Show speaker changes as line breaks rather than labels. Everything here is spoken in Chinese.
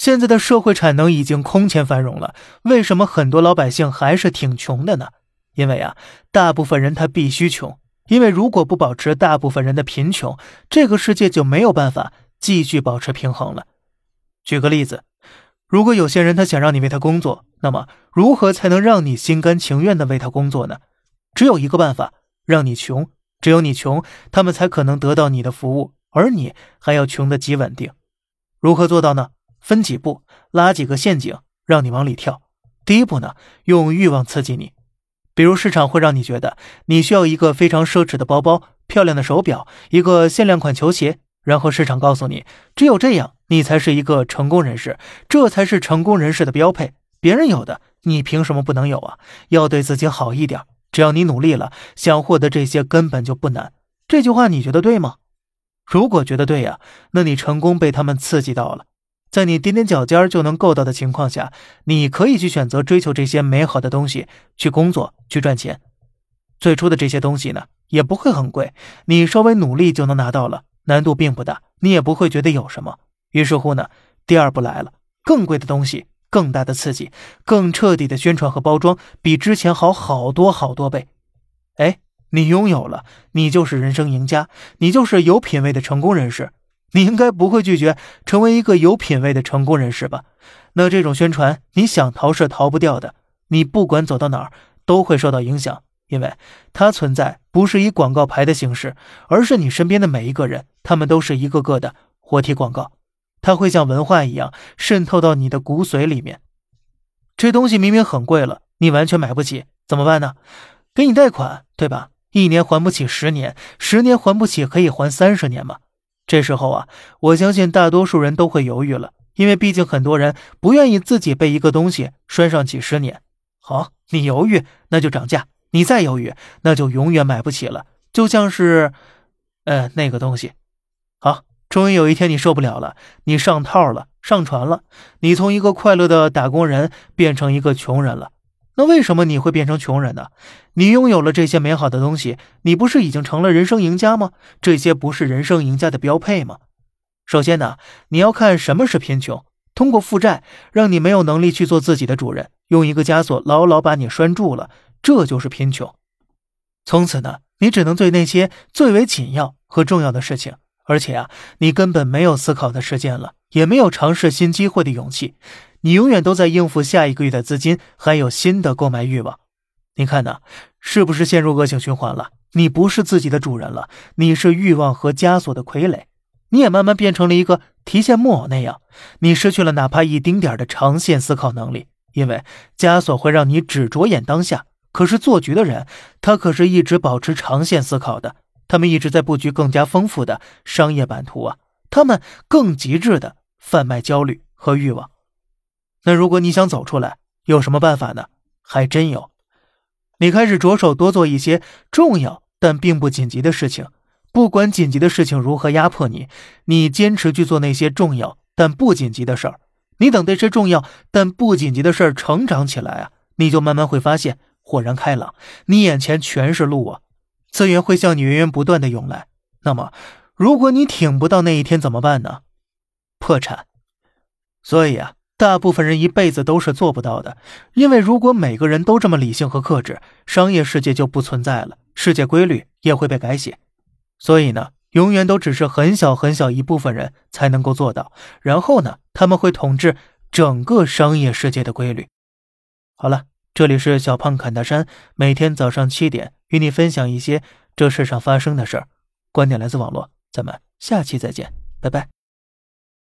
现在的社会产能已经空前繁荣了，为什么很多老百姓还是挺穷的呢？因为啊，大部分人他必须穷，因为如果不保持大部分人的贫穷，这个世界就没有办法继续保持平衡了。举个例子，如果有些人他想让你为他工作，那么如何才能让你心甘情愿的为他工作呢？只有一个办法，让你穷。只有你穷，他们才可能得到你的服务，而你还要穷得极稳定。如何做到呢？分几步，拉几个陷阱，让你往里跳。第一步呢，用欲望刺激你，比如市场会让你觉得你需要一个非常奢侈的包包、漂亮的手表、一个限量款球鞋，然后市场告诉你，只有这样，你才是一个成功人士，这才是成功人士的标配。别人有的，你凭什么不能有啊？要对自己好一点，只要你努力了，想获得这些根本就不难。这句话你觉得对吗？如果觉得对呀，那你成功被他们刺激到了。在你踮踮脚尖就能够到的情况下，你可以去选择追求这些美好的东西，去工作，去赚钱。最初的这些东西呢，也不会很贵，你稍微努力就能拿到了，难度并不大，你也不会觉得有什么。于是乎呢，第二步来了，更贵的东西，更大的刺激，更彻底的宣传和包装，比之前好好多好多倍。哎，你拥有了，你就是人生赢家，你就是有品位的成功人士。你应该不会拒绝成为一个有品位的成功人士吧？那这种宣传，你想逃是逃不掉的。你不管走到哪儿，都会受到影响，因为它存在不是以广告牌的形式，而是你身边的每一个人，他们都是一个个的活体广告。它会像文化一样渗透到你的骨髓里面。这东西明明很贵了，你完全买不起，怎么办呢？给你贷款，对吧？一年还不起，十年，十年还不起，可以还三十年吗？这时候啊，我相信大多数人都会犹豫了，因为毕竟很多人不愿意自己被一个东西拴上几十年。好，你犹豫，那就涨价；你再犹豫，那就永远买不起了。就像是，呃，那个东西。好，终于有一天你受不了了，你上套了，上船了，你从一个快乐的打工人变成一个穷人了。那为什么你会变成穷人呢？你拥有了这些美好的东西，你不是已经成了人生赢家吗？这些不是人生赢家的标配吗？首先呢，你要看什么是贫穷。通过负债让你没有能力去做自己的主人，用一个枷锁牢牢把你拴住了，这就是贫穷。从此呢，你只能对那些最为紧要和重要的事情，而且啊，你根本没有思考的时间了，也没有尝试新机会的勇气。你永远都在应付下一个月的资金，还有新的购买欲望。你看呢，是不是陷入恶性循环了？你不是自己的主人了，你是欲望和枷锁的傀儡。你也慢慢变成了一个提线木偶那样，你失去了哪怕一丁点的长线思考能力，因为枷锁会让你只着眼当下。可是做局的人，他可是一直保持长线思考的，他们一直在布局更加丰富的商业版图啊，他们更极致的贩卖焦虑和欲望。那如果你想走出来，有什么办法呢？还真有。你开始着手多做一些重要但并不紧急的事情，不管紧急的事情如何压迫你，你坚持去做那些重要但不紧急的事儿。你等这些重要但不紧急的事儿成长起来啊，你就慢慢会发现豁然开朗，你眼前全是路啊，资源会向你源源不断的涌来。那么，如果你挺不到那一天怎么办呢？破产。所以啊。大部分人一辈子都是做不到的，因为如果每个人都这么理性和克制，商业世界就不存在了，世界规律也会被改写。所以呢，永远都只是很小很小一部分人才能够做到，然后呢，他们会统治整个商业世界的规律。好了，这里是小胖侃大山，每天早上七点与你分享一些这世上发生的事儿，观点来自网络，咱们下期再见，拜拜。